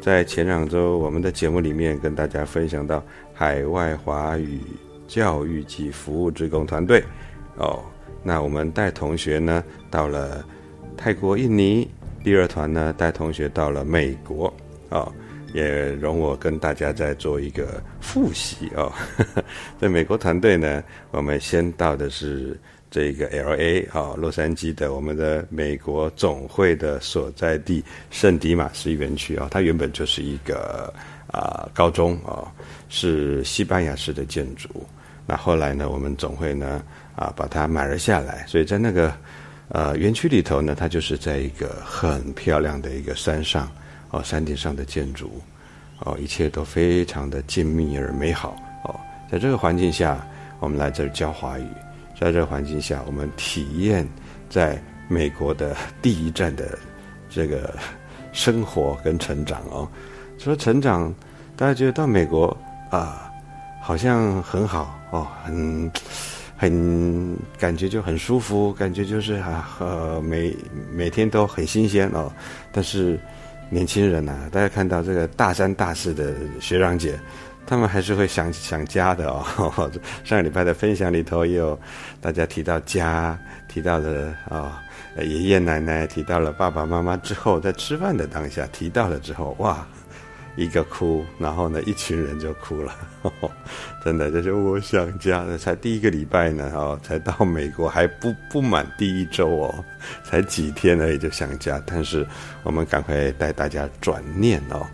在前两周，我们的节目里面跟大家分享到海外华语教育及服务职工团队，哦，那我们带同学呢到了泰国、印尼，第二团呢带同学到了美国，哦，也容我跟大家再做一个复习哦。在美国团队呢，我们先到的是。这个 L A 啊，洛杉矶的我们的美国总会的所在地圣迪马斯园区啊，它原本就是一个啊高中啊，是西班牙式的建筑。那后来呢，我们总会呢啊把它买了下来，所以在那个呃园区里头呢，它就是在一个很漂亮的一个山上哦，山顶上的建筑哦，一切都非常的静谧而美好哦。在这个环境下，我们来这儿教华语。在这环境下，我们体验在美国的第一站的这个生活跟成长哦。说成长，大家觉得到美国啊，好像很好哦，很很感觉就很舒服，感觉就是啊，呃，每每天都很新鲜哦。但是年轻人呐，大家看到这个大三大四的学长姐。他们还是会想想家的哦。上个礼拜的分享里头也有大家提到家，提到的啊爷爷奶奶，提到了爸爸妈妈之后，在吃饭的当下提到了之后，哇，一个哭，然后呢，一群人就哭了。真的，就是我想家的，才第一个礼拜呢，哦，才到美国还不不满第一周哦，才几天而已就想家。但是我们赶快带大家转念哦。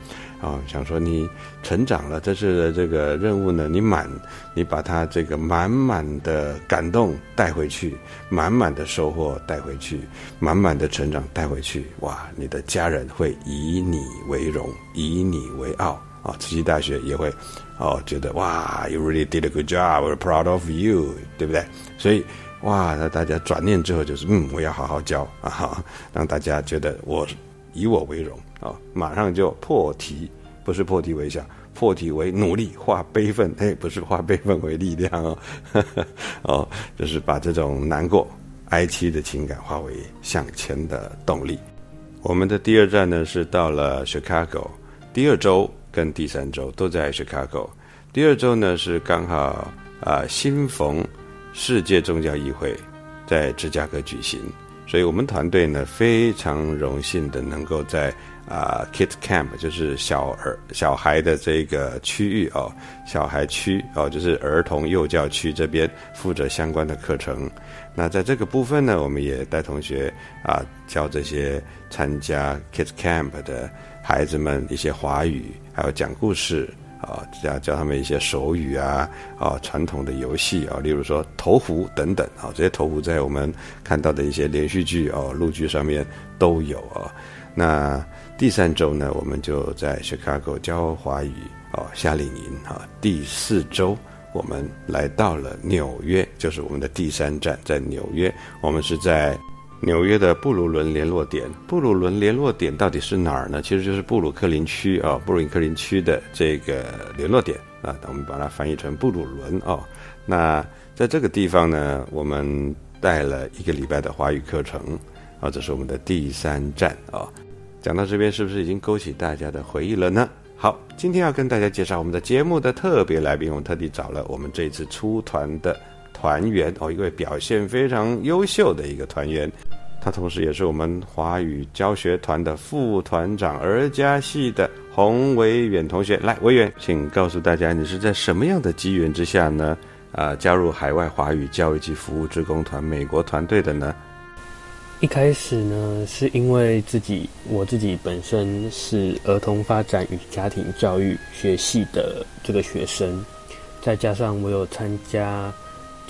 啊，想说你成长了，这次的这个任务呢，你满，你把他这个满满的感动带回去，满满的收获带回去，满满的成长带回去，哇，你的家人会以你为荣，以你为傲啊！慈溪大学也会哦，觉得哇，you really did a good job，we're proud of you，对不对？所以哇，那大家转念之后就是，嗯，我要好好教啊，让大家觉得我以我为荣。啊，马上就破题，不是破涕为笑，破涕为努力，化悲愤，哎，不是化悲愤为力量哦，哦，就是把这种难过、哀戚的情感化为向前的动力。我们的第二站呢是到了 Chicago，第二周跟第三周都在 Chicago。第二周呢是刚好啊，新逢世界宗教议会在芝加哥举行，所以我们团队呢非常荣幸的能够在。啊，Kid Camp 就是小儿小孩的这个区域哦，小孩区哦，就是儿童幼教区这边负责相关的课程。那在这个部分呢，我们也带同学啊教这些参加 Kid Camp 的孩子们一些华语，还有讲故事啊，教教他们一些手语啊，啊传统的游戏啊，例如说投壶等等啊，这些投壶在我们看到的一些连续剧哦、录剧上面都有啊。那第三周呢，我们就在 Chicago 教华语哦，夏令营啊。第四周，我们来到了纽约，就是我们的第三站，在纽约。我们是在纽约的布鲁伦联络点。布鲁伦联络点到底是哪儿呢？其实就是布鲁克林区啊，布鲁克林区的这个联络点啊，我们把它翻译成布鲁伦哦。那在这个地方呢，我们带了一个礼拜的华语课程啊，这是我们的第三站啊。讲到这边，是不是已经勾起大家的回忆了呢？好，今天要跟大家介绍我们的节目的特别来宾，我们特地找了我们这次出团的。团员哦，一位表现非常优秀的一个团员，他同时也是我们华语教学团的副团长，儿家系的洪维远同学。来，维远，请告诉大家，你是在什么样的机缘之下呢？啊，加入海外华语教育及服务职工团美国团队的呢？一开始呢，是因为自己我自己本身是儿童发展与家庭教育学系的这个学生，再加上我有参加。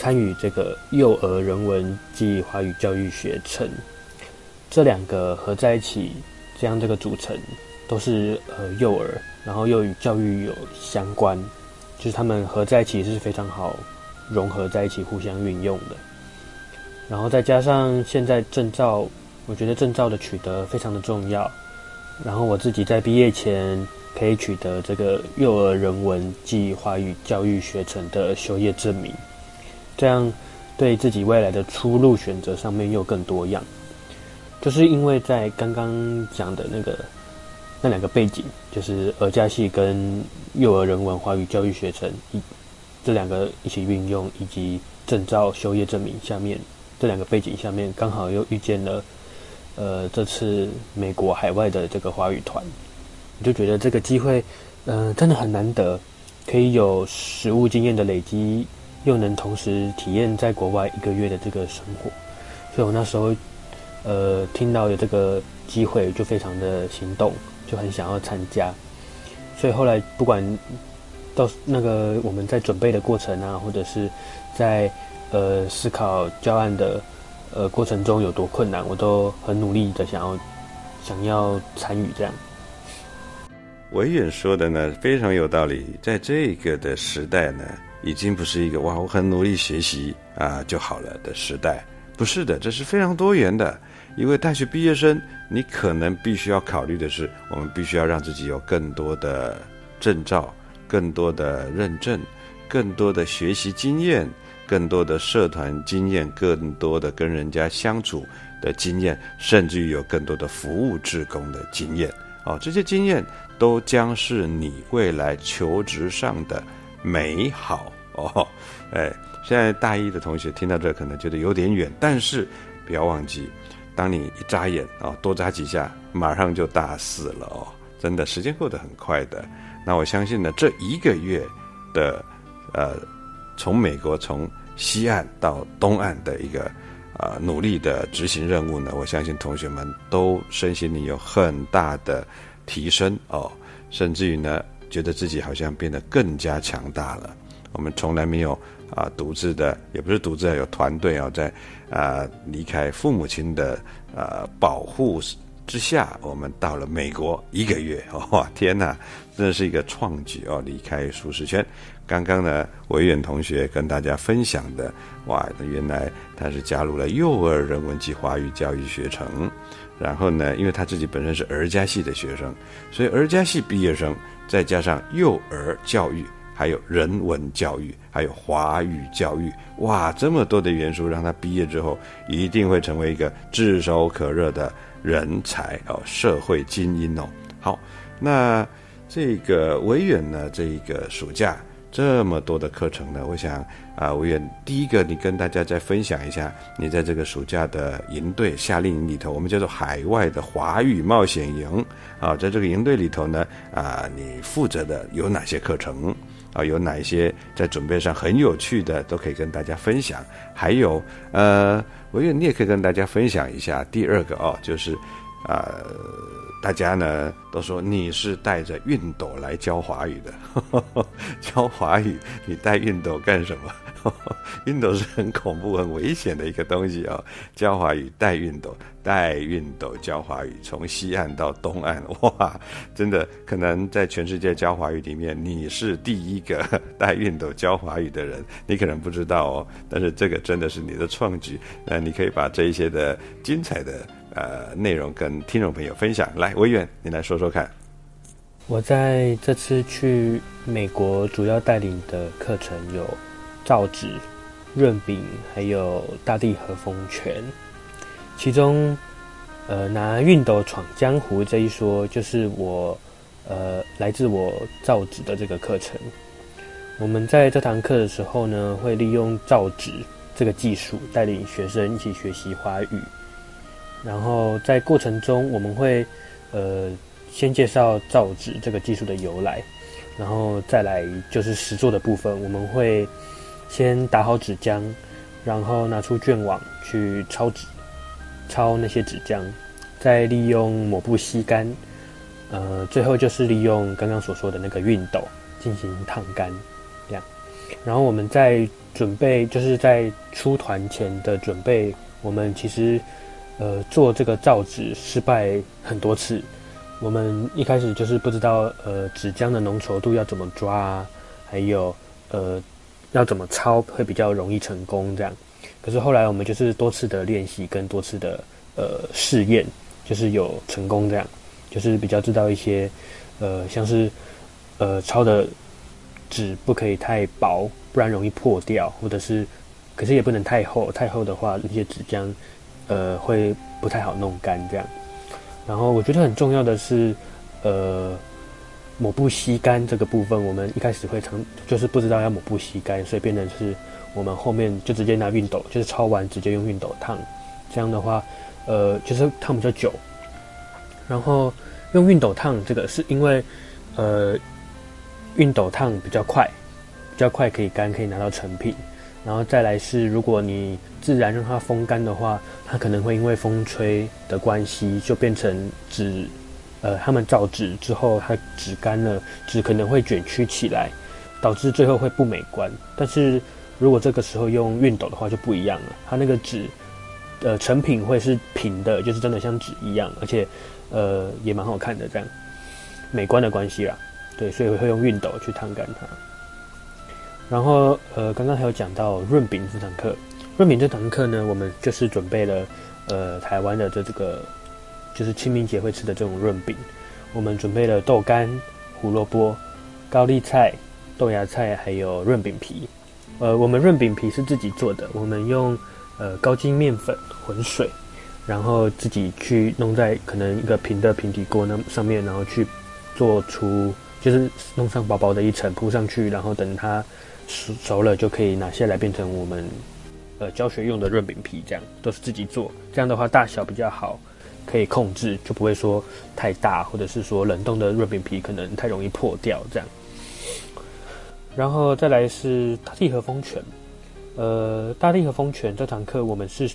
参与这个幼儿人文暨华语教育学程，这两个合在一起，这样这个组成都是呃幼儿，然后又与教育有相关，就是他们合在一起是非常好融合在一起，互相运用的。然后再加上现在证照，我觉得证照的取得非常的重要。然后我自己在毕业前可以取得这个幼儿人文暨华语教育学程的修业证明。这样对自己未来的出路选择上面又更多样，就是因为在刚刚讲的那个那两个背景，就是儿家系跟幼儿人文华语教育学程一这两个一起运用，以及证照修业证明下面这两个背景下面，刚好又遇见了呃这次美国海外的这个华语团，我就觉得这个机会嗯真的很难得，可以有实务经验的累积。又能同时体验在国外一个月的这个生活，所以我那时候，呃，听到有这个机会就非常的心动，就很想要参加。所以后来不管到那个我们在准备的过程啊，或者是在呃思考教案的呃过程中有多困难，我都很努力的想要想要参与这样。维远说的呢非常有道理，在这个的时代呢。已经不是一个哇，我很努力学习啊就好了的时代，不是的，这是非常多元的。因为大学毕业生，你可能必须要考虑的是，我们必须要让自己有更多的证照、更多的认证、更多的学习经验、更多的社团经验、更多的跟人家相处的经验，甚至于有更多的服务职工的经验。哦，这些经验都将是你未来求职上的。美好哦，哎，现在大一的同学听到这可能觉得有点远，但是不要忘记，当你一眨眼啊，多眨几下，马上就大四了哦，真的时间过得很快的。那我相信呢，这一个月的呃，从美国从西岸到东岸的一个啊努力的执行任务呢，我相信同学们都身心里有很大的提升哦，甚至于呢。觉得自己好像变得更加强大了。我们从来没有啊独自的，也不是独自啊，有团队啊，在啊离开父母亲的呃保护之下，我们到了美国一个月，哇 天哪，真的是一个创举哦！离开舒适圈。刚刚呢，维远同学跟大家分享的，哇，原来他是加入了幼儿人文及华语教育学程，然后呢，因为他自己本身是儿家系的学生，所以儿家系毕业生。再加上幼儿教育，还有人文教育，还有华语教育，哇，这么多的元素，让他毕业之后一定会成为一个炙手可热的人才哦，社会精英哦。好，那这个维远呢，这个暑假。这么多的课程呢，我想啊，我愿第一个，你跟大家再分享一下，你在这个暑假的营队夏令营里头，我们叫做海外的华语冒险营啊，在这个营队里头呢，啊，你负责的有哪些课程啊？有哪一些在准备上很有趣的，都可以跟大家分享。还有，呃，我愿你也可以跟大家分享一下。第二个哦，就是啊。大家呢都说你是带着熨斗来教华语的，教华语你带熨斗干什么？熨斗是很恐怖、很危险的一个东西啊！教华语带熨斗，带熨斗教华语，从西岸到东岸，哇，真的可能在全世界教华语里面，你是第一个带熨斗教华语的人，你可能不知道哦。但是这个真的是你的创举，那你可以把这一些的精彩的呃内容跟听众朋友分享。来，维远，你来说说看。我在这次去美国主要带领的课程有造纸、润饼，还有大地和风泉。其中，呃，拿熨斗闯江湖这一说，就是我呃来自我造纸的这个课程。我们在这堂课的时候呢，会利用造纸这个技术，带领学生一起学习华语。然后在过程中，我们会呃。先介绍造纸这个技术的由来，然后再来就是实作的部分。我们会先打好纸浆，然后拿出卷网去抄纸，抄那些纸浆，再利用抹布吸干。呃，最后就是利用刚刚所说的那个熨斗进行烫干，这样。然后我们在准备，就是在出团前的准备，我们其实呃做这个造纸失败很多次。我们一开始就是不知道，呃，纸浆的浓稠度要怎么抓啊，还有，呃，要怎么抄会比较容易成功这样。可是后来我们就是多次的练习跟多次的呃试验，就是有成功这样，就是比较知道一些，呃，像是，呃，抄的纸不可以太薄，不然容易破掉，或者是，可是也不能太厚，太厚的话那些纸浆，呃，会不太好弄干这样。然后我觉得很重要的是，呃，抹布吸干这个部分，我们一开始会常就是不知道要抹布吸干，所以变成是我们后面就直接拿熨斗，就是抄完直接用熨斗烫，这样的话，呃，就是烫比较久。然后用熨斗烫这个是因为，呃，熨斗烫比较快，比较快可以干，可以拿到成品。然后再来是，如果你自然让它风干的话，它可能会因为风吹的关系，就变成纸，呃，他们造纸之后，它纸干了，纸可能会卷曲起来，导致最后会不美观。但是如果这个时候用熨斗的话就不一样了，它那个纸，呃，成品会是平的，就是真的像纸一样，而且，呃，也蛮好看的这样，美观的关系啦，对，所以会用熨斗去烫干它。然后，呃，刚刚还有讲到润饼这堂课。润饼这堂课呢，我们就是准备了，呃，台湾的这这个，就是清明节会吃的这种润饼。我们准备了豆干、胡萝卜、高丽菜、豆芽菜，还有润饼皮。呃，我们润饼皮是自己做的，我们用呃高筋面粉混水，然后自己去弄在可能一个平的平底锅那上面，然后去做出，就是弄上薄薄的一层铺上去，然后等它。熟熟了就可以拿下来，变成我们呃教学用的润饼皮，这样都是自己做。这样的话大小比较好，可以控制，就不会说太大，或者是说冷冻的润饼皮可能太容易破掉这样。然后再来是大地和风泉，呃，大地和风泉这堂课我们是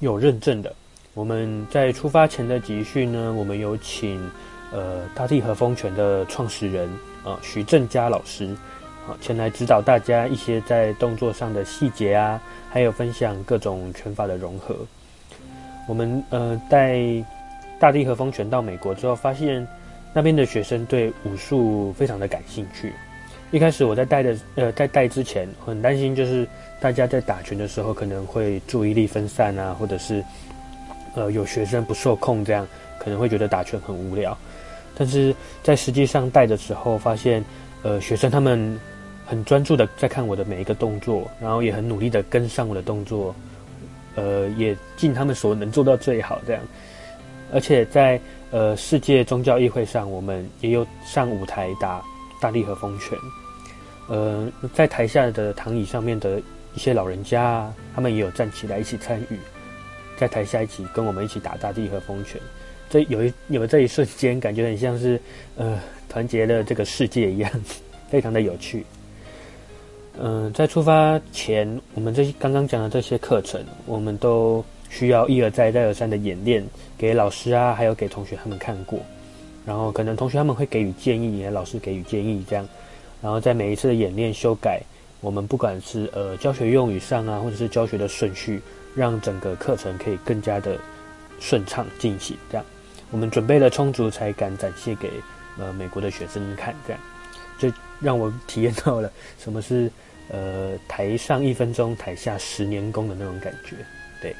有认证的。我们在出发前的集训呢，我们有请呃大地和风泉的创始人啊徐正佳老师啊。前来指导大家一些在动作上的细节啊，还有分享各种拳法的融合。我们呃带大地和风拳到美国之后，发现那边的学生对武术非常的感兴趣。一开始我在带的呃在带之前，很担心就是大家在打拳的时候可能会注意力分散啊，或者是呃有学生不受控，这样可能会觉得打拳很无聊。但是在实际上带的时候，发现呃学生他们。很专注的在看我的每一个动作，然后也很努力的跟上我的动作，呃，也尽他们所能做到最好这样。而且在呃世界宗教议会上，我们也有上舞台打大力和风拳。呃，在台下的躺椅上面的一些老人家，他们也有站起来一起参与，在台下一起跟我们一起打大地和风拳。这有一有这一瞬间，感觉很像是呃团结了这个世界一样，非常的有趣。嗯，在出发前，我们这些刚刚讲的这些课程，我们都需要一而再、再而三的演练，给老师啊，还有给同学他们看过。然后可能同学他们会给予建议，也老师给予建议，这样。然后在每一次的演练修改，我我们不管是呃教学用语上啊，或者是教学的顺序，让整个课程可以更加的顺畅进行。这样，我们准备了充足，才敢展现给呃美国的学生看。这样，就让我体验到了什么是呃台上一分钟，台下十年功的那种感觉。对。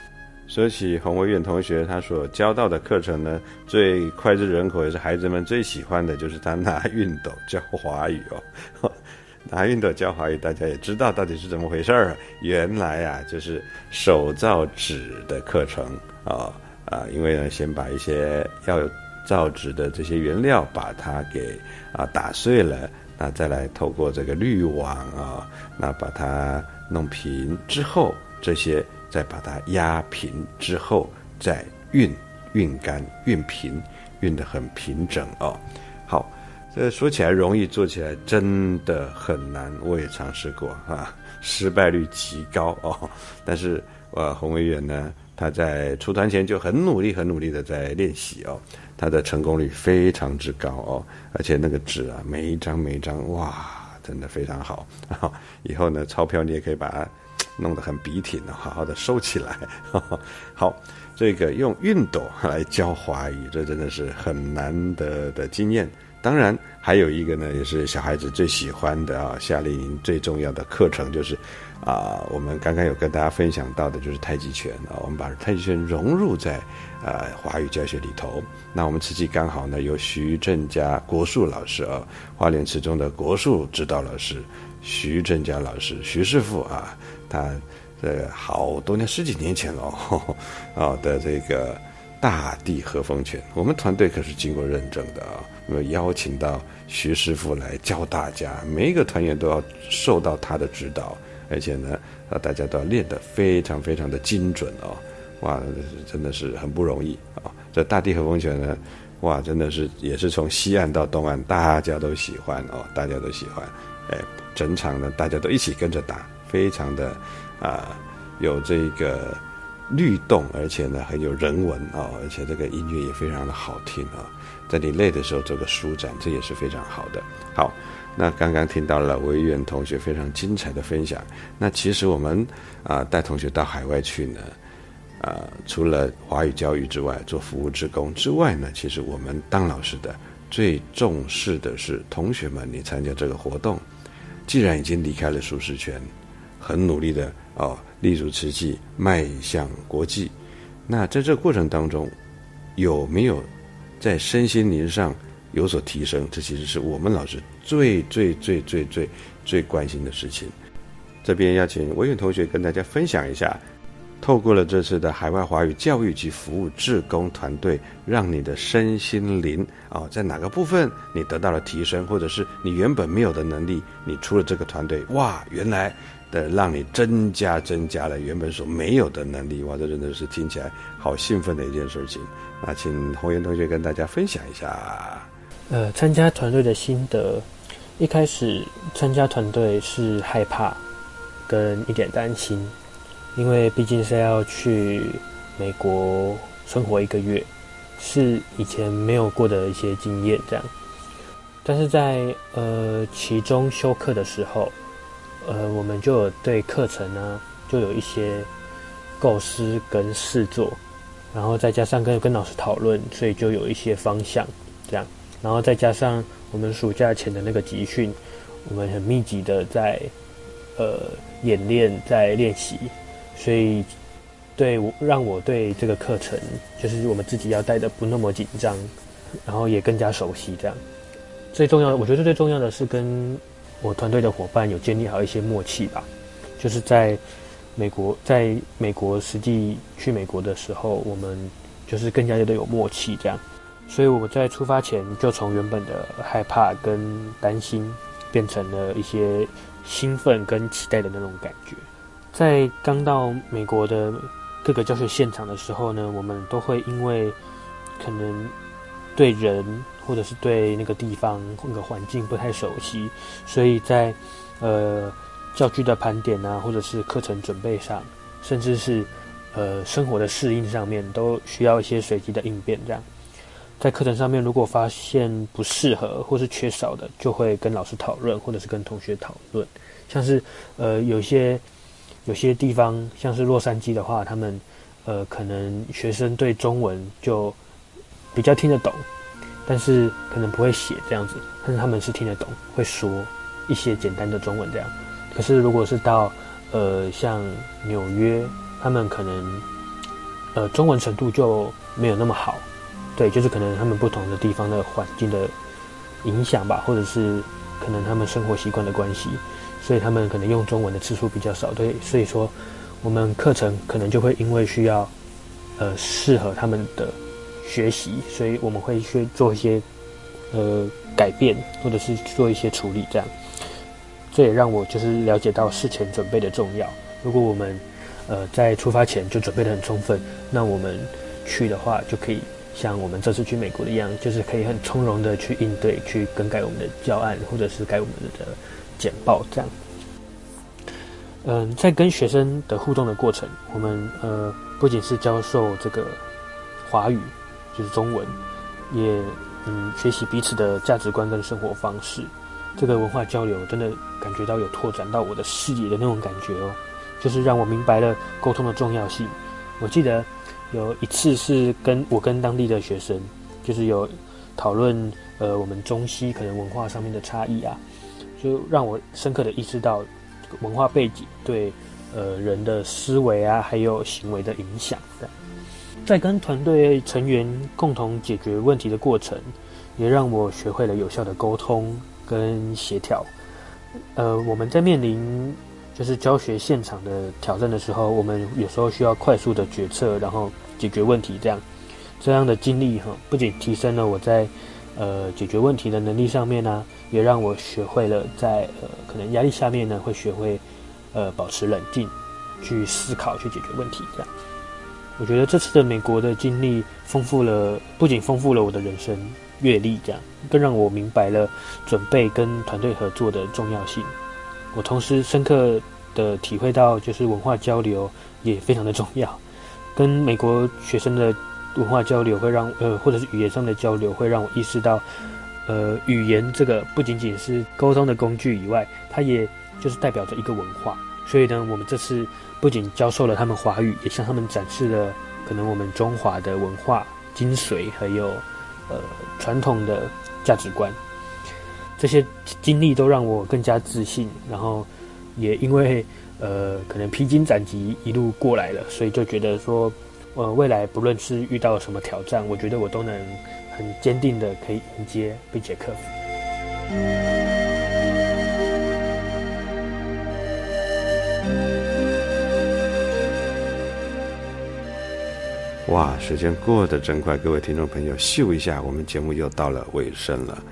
说起洪伟远同学，他所教到的课程呢，最脍炙人口也是孩子们最喜欢的，就是他拿熨斗教华语哦。拿熨斗教华语，大家也知道到底是怎么回事儿。原来啊，就是手造纸的课程啊啊，因为呢，先把一些要造纸的这些原料，把它给啊打碎了，那再来透过这个滤网啊，那把它弄平之后，这些再把它压平之后，再熨熨干、熨平，熨得很平整哦。好。这说起来容易，做起来真的很难。我也尝试过啊，失败率极高哦。但是，呃，洪维远呢，他在出团前就很努力、很努力的在练习哦。他的成功率非常之高哦，而且那个纸啊，每一张每一张，哇，真的非常好。以后呢，钞票你也可以把它弄得很笔挺，好好的收起来。好，这个用熨斗来教华语，这真的是很难得的经验。当然，还有一个呢，也是小孩子最喜欢的啊，夏令营最重要的课程就是，啊，我们刚刚有跟大家分享到的，就是太极拳啊。我们把太极拳融入在呃华语教学里头。那我们此期刚好呢，有徐正佳国术老师啊，花莲池中的国术指导老师徐正佳老师，徐师傅啊，他这好多年十几年前哦，啊的这个大地和风拳，我们团队可是经过认证的啊。那么邀请到徐师傅来教大家，每一个团员都要受到他的指导，而且呢，啊，大家都要练得非常非常的精准哦，哇，真的是很不容易啊！这大地和风拳呢，哇，真的是也是从西岸到东岸，大家都喜欢哦，大家都喜欢，哎，整场呢大家都一起跟着打，非常的啊有这个律动，而且呢很有人文哦，而且这个音乐也非常的好听啊。在你累的时候做个舒展，这也是非常好的。好，那刚刚听到了维园同学非常精彩的分享。那其实我们啊带同学到海外去呢，啊除了华语教育之外，做服务职工之外呢，其实我们当老师的最重视的是同学们，你参加这个活动，既然已经离开了舒适圈，很努力的哦立足瓷器，迈向国际，那在这个过程当中有没有？在身心灵上有所提升，这其实是我们老师最最最最最最关心的事情。这边要请文远同学跟大家分享一下，透过了这次的海外华语教育及服务志工团队，让你的身心灵啊，在哪个部分你得到了提升，或者是你原本没有的能力，你出了这个团队，哇，原来。的让你增加增加了原本所没有的能力，哇，这真的是听起来好兴奋的一件事情。那请红颜同学跟大家分享一下。呃，参加团队的心得，一开始参加团队是害怕跟一点担心，因为毕竟是要去美国生活一个月，是以前没有过的一些经验这样。但是在呃其中休课的时候。呃，我们就有对课程呢，就有一些构思跟试做，然后再加上跟跟老师讨论，所以就有一些方向这样，然后再加上我们暑假前的那个集训，我们很密集的在呃演练，在练习，所以对我让我对这个课程，就是我们自己要带的不那么紧张，然后也更加熟悉这样。最重要，我觉得最重要的是跟。我团队的伙伴有建立好一些默契吧，就是在美国，在美国实际去美国的时候，我们就是更加的有默契这样，所以我们在出发前就从原本的害怕跟担心，变成了一些兴奋跟期待的那种感觉。在刚到美国的各个教学现场的时候呢，我们都会因为可能对人。或者是对那个地方那个环境不太熟悉，所以在呃教具的盘点啊，或者是课程准备上，甚至是呃生活的适应上面，都需要一些随机的应变。这样，在课程上面如果发现不适合或是缺少的，就会跟老师讨论，或者是跟同学讨论，像是呃有些有些地方，像是洛杉矶的话，他们呃可能学生对中文就比较听得懂，但是可能不会写这样子，但是他们是听得懂，会说一些简单的中文这样。可是如果是到呃像纽约，他们可能呃中文程度就没有那么好，对，就是可能他们不同的地方的环境的影响吧，或者是可能他们生活习惯的关系，所以他们可能用中文的次数比较少，对，所以说我们课程可能就会因为需要呃适合他们的学习，所以我们会去做一些呃改变，或者是做一些处理这样。这也让我就是了解到事前准备的重要。如果我们呃在出发前就准备的很充分，那我们去的话就可以像我们这次去美国的一样，就是可以很从容的去应对，去更改我们的教案或者是改我们的简报这样。嗯，在跟学生的互动的过程，我们呃不仅是教授这个华语，就是中文，也嗯学习彼此的价值观跟生活方式。这个文化交流真的感觉到有拓展到我的视野的那种感觉哦，就是让我明白了沟通的重要性。我记得有一次是跟我跟当地的学生，就是有讨论呃我们中西可能文化上面的差异啊，就让我深刻的意识到文化背景对呃人的思维啊还有行为的影响。在跟团队成员共同解决问题的过程，也让我学会了有效的沟通。跟协调，呃，我们在面临就是教学现场的挑战的时候，我们有时候需要快速的决策，然后解决问题。这样这样的经历哈，不仅提升了我在呃解决问题的能力上面呢，也让我学会了在呃可能压力下面呢，会学会呃保持冷静，去思考，去解决问题。这样，我觉得这次的美国的经历丰富了，不仅丰富了我的人生。阅历这样，更让我明白了准备跟团队合作的重要性。我同时深刻的体会到，就是文化交流也非常的重要。跟美国学生的文化交流，会让呃，或者是语言上的交流，会让我意识到，呃，语言这个不仅仅是沟通的工具以外，它也就是代表着一个文化。所以呢，我们这次不仅教授了他们华语，也向他们展示了可能我们中华的文化精髓，还有。呃，传统的价值观，这些经历都让我更加自信。然后，也因为呃，可能披荆斩棘一路过来了，所以就觉得说，呃，未来不论是遇到什么挑战，我觉得我都能很坚定的可以迎接并且克服。哇，时间过得真快，各位听众朋友，秀一下，我们节目又到了尾声了。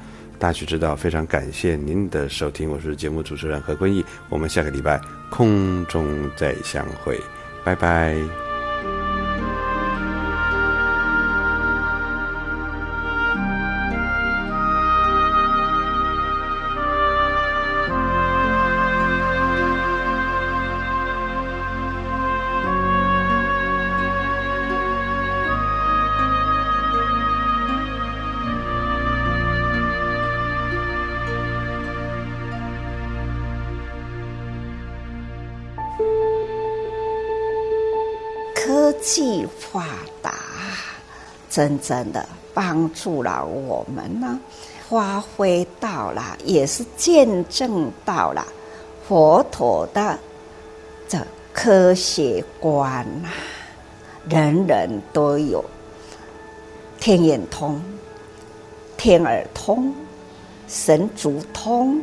大学之道，非常感谢您的收听，我是节目主持人何坤义，我们下个礼拜空中再相会，拜拜。真正的帮助了我们呢，发挥到了，也是见证到了佛陀的这科学观呐，人人都有天眼通、天耳通、神足通，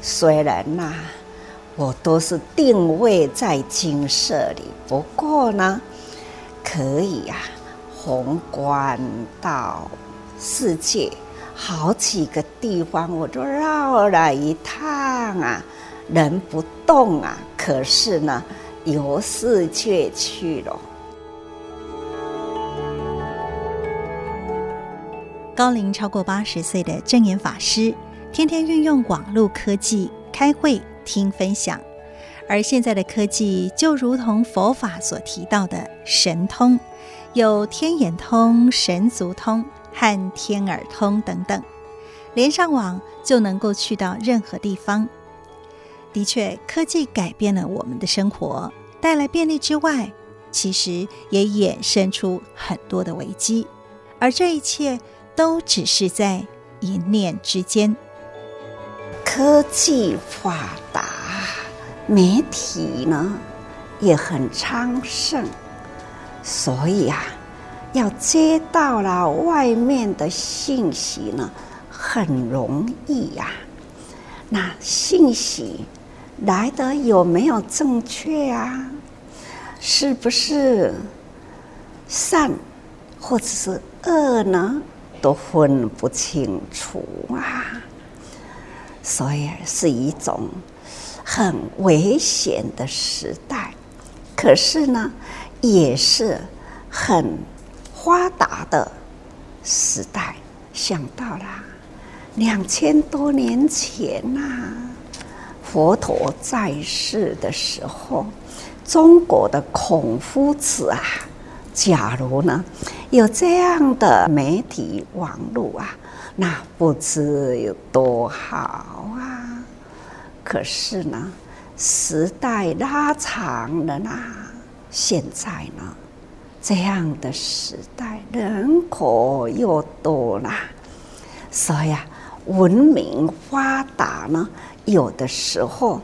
虽然呐，我都是定位在金色里，不过呢。可以呀，宏观到世界好几个地方，我都绕了一趟啊，人不动啊，可是呢，游世界去了。高龄超过八十岁的正言法师，天天运用网络科技开会听分享。而现在的科技就如同佛法所提到的神通，有天眼通、神足通和天耳通等等，连上网就能够去到任何地方。的确，科技改变了我们的生活，带来便利之外，其实也衍生出很多的危机，而这一切都只是在一念之间。科技发达，媒体呢也很昌盛，所以啊，要接到了外面的信息呢，很容易呀。那信息来的有没有正确啊？是不是善或者是恶呢？都分不清楚啊！所以是一种很危险的时代。可是呢，也是很发达的时代。想到了。两千多年前呐，佛陀在世的时候，中国的孔夫子啊，假如呢有这样的媒体网络啊，那不知有多好啊！可是呢，时代拉长了呐，现在呢，这样的时代人口又多了，所以啊。文明发达呢，有的时候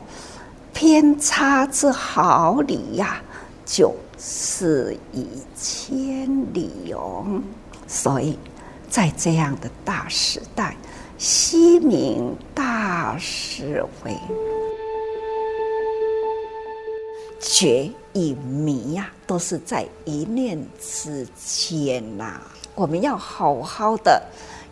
偏差之毫厘呀，就是一千里哦。所以在这样的大时代，西明大是为觉与迷呀，都是在一念之间呐。我们要好好的。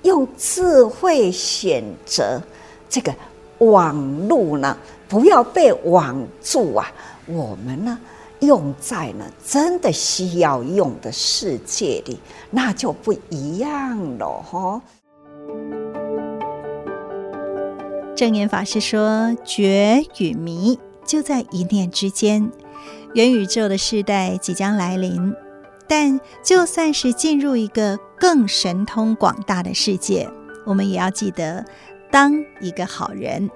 用智慧选择这个网路呢，不要被网住啊！我们呢，用在呢真的需要用的世界里，那就不一样了哈。正言法师说：“觉与迷就在一念之间，元宇宙的时代即将来临。”但就算是进入一个更神通广大的世界，我们也要记得当一个好人。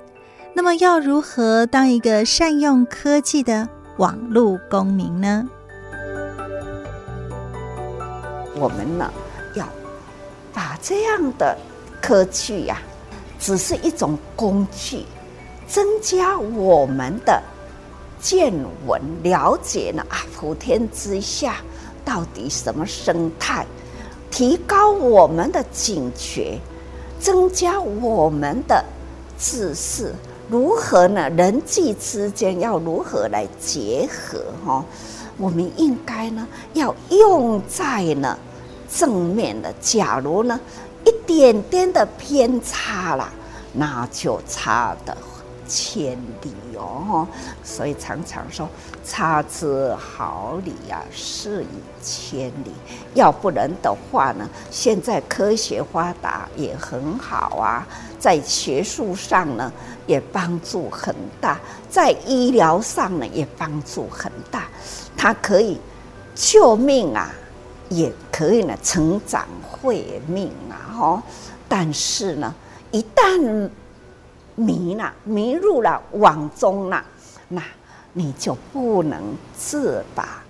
那么，要如何当一个善用科技的网络公民呢？我们呢，要把这样的科技呀，只是一种工具，增加我们的见闻，了解呢啊，普天之下。到底什么生态？提高我们的警觉，增加我们的知识，如何呢？人际之间要如何来结合？哈，我们应该呢要用在呢正面的。假如呢一点点的偏差了，那就差的。千里哦，所以常常说差之毫厘呀，是以千里。要不然的话呢，现在科学发达也很好啊，在学术上呢也帮助很大，在医疗上呢也帮助很大。它可以救命啊，也可以呢成长慧命啊，哈。但是呢，一旦迷了，迷入了网中了，那你就不能自拔。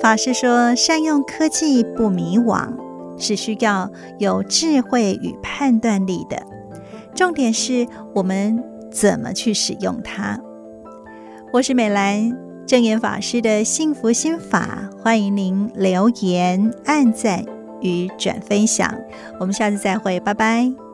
法师说：“善用科技不迷惘，是需要有智慧与判断力的。重点是我们怎么去使用它。”我是美兰正言法师的幸福心法，欢迎您留言、按赞。与转分享，我们下次再会，拜拜。